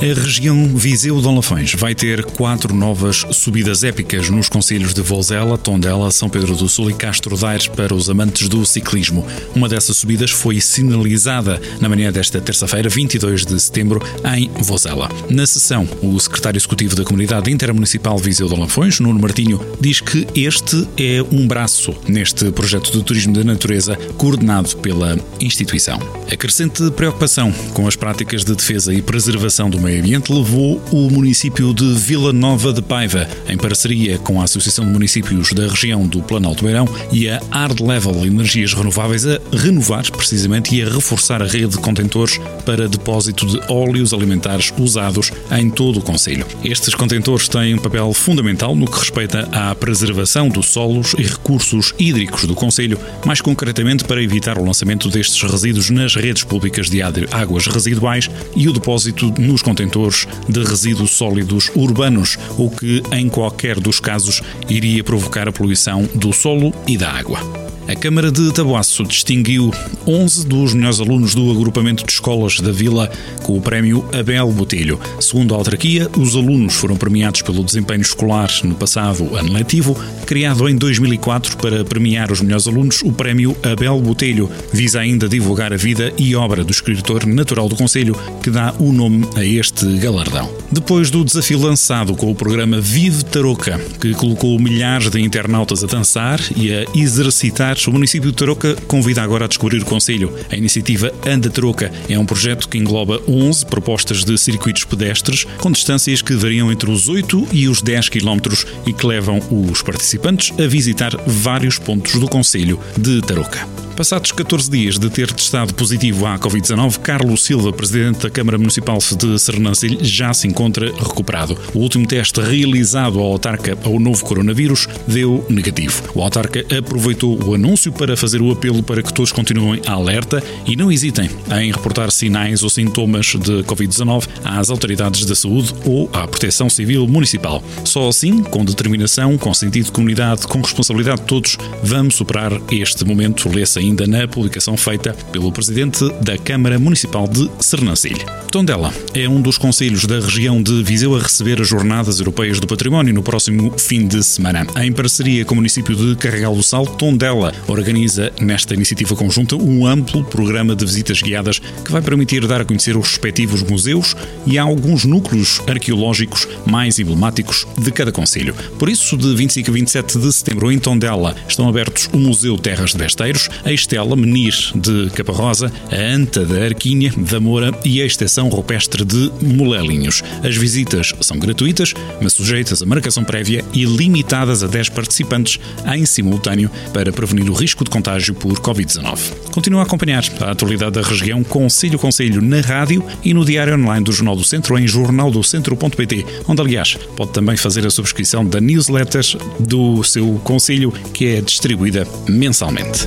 A região Viseu-Dom Lafões vai ter quatro novas subidas épicas nos concelhos de Vozela, Tondela, São Pedro do Sul e Castro Daires para os amantes do ciclismo. Uma dessas subidas foi sinalizada na manhã desta terça-feira, 22 de setembro, em Vozela. Na sessão, o secretário executivo da Comunidade Intermunicipal Viseu-Dom Lafões, Nuno Martinho, diz que este é um braço neste projeto de turismo da natureza coordenado pela instituição. A crescente preocupação com as práticas de defesa e preservação do Meio Ambiente levou o município de Vila Nova de Paiva, em parceria com a Associação de Municípios da região do Planalto Beirão e a Hard Level Energias Renováveis, a renovar precisamente e a reforçar a rede de contentores para depósito de óleos alimentares usados em todo o Conselho. Estes contentores têm um papel fundamental no que respeita à preservação dos solos e recursos hídricos do Conselho, mais concretamente para evitar o lançamento destes resíduos nas redes públicas de águas residuais e o depósito nos contentores contentores de resíduos sólidos urbanos, o que, em qualquer dos casos, iria provocar a poluição do solo e da água. A Câmara de Tabuaço distinguiu 11 dos melhores alunos do agrupamento de escolas da Vila com o prémio Abel Botelho. Segundo a autarquia, os alunos foram premiados pelo desempenho escolar no passado ano letivo. Criado em 2004 para premiar os melhores alunos, o prémio Abel Botelho visa ainda divulgar a vida e obra do escritor natural do Conselho, que dá o nome a este galardão. Depois do desafio lançado com o programa Vive Tarouca, que colocou milhares de internautas a dançar e a exercitar o município de Tarouca convida agora a descobrir o Conselho. A iniciativa Anda Tarouca é um projeto que engloba 11 propostas de circuitos pedestres com distâncias que variam entre os 8 e os 10 km e que levam os participantes a visitar vários pontos do Conselho de Tarouca. Passados 14 dias de ter testado positivo à Covid-19, Carlos Silva, presidente da Câmara Municipal de Sernancelho, já se encontra recuperado. O último teste realizado ao autarca ao novo coronavírus deu negativo. O autarca aproveitou o anúncio para fazer o apelo para que todos continuem alerta e não hesitem em reportar sinais ou sintomas de Covid-19 às autoridades da saúde ou à Proteção Civil Municipal. Só assim, com determinação, com sentido de comunidade, com responsabilidade de todos, vamos superar este momento. Lê-se ainda na publicação feita pelo presidente da Câmara Municipal de Sernancelho. Tondela é um dos conselhos da região de Viseu a receber as Jornadas Europeias do Património no próximo fim de semana. Em parceria com o município de Carregal do Sal, Tondela organiza nesta iniciativa conjunta um amplo programa de visitas guiadas que vai permitir dar a conhecer os respectivos museus e alguns núcleos arqueológicos mais emblemáticos de cada conselho. Por isso, de 25 a 27 de setembro em Tondela estão abertos o Museu Terras de Besteiros, a Estela Menir de Caparrosa, a Anta da Arquínea, da Moura e a Estação Rupestre de Molelinhos. As visitas são gratuitas, mas sujeitas a marcação prévia e limitadas a 10 participantes em simultâneo para prevenir o risco de contágio por Covid-19. Continua a acompanhar a atualidade da região Conselho Conselho na rádio e no diário online do Jornal do Centro em jornaldocentro.pt, onde aliás pode também fazer a subscrição da newsletter do seu conselho que é distribuída mensalmente.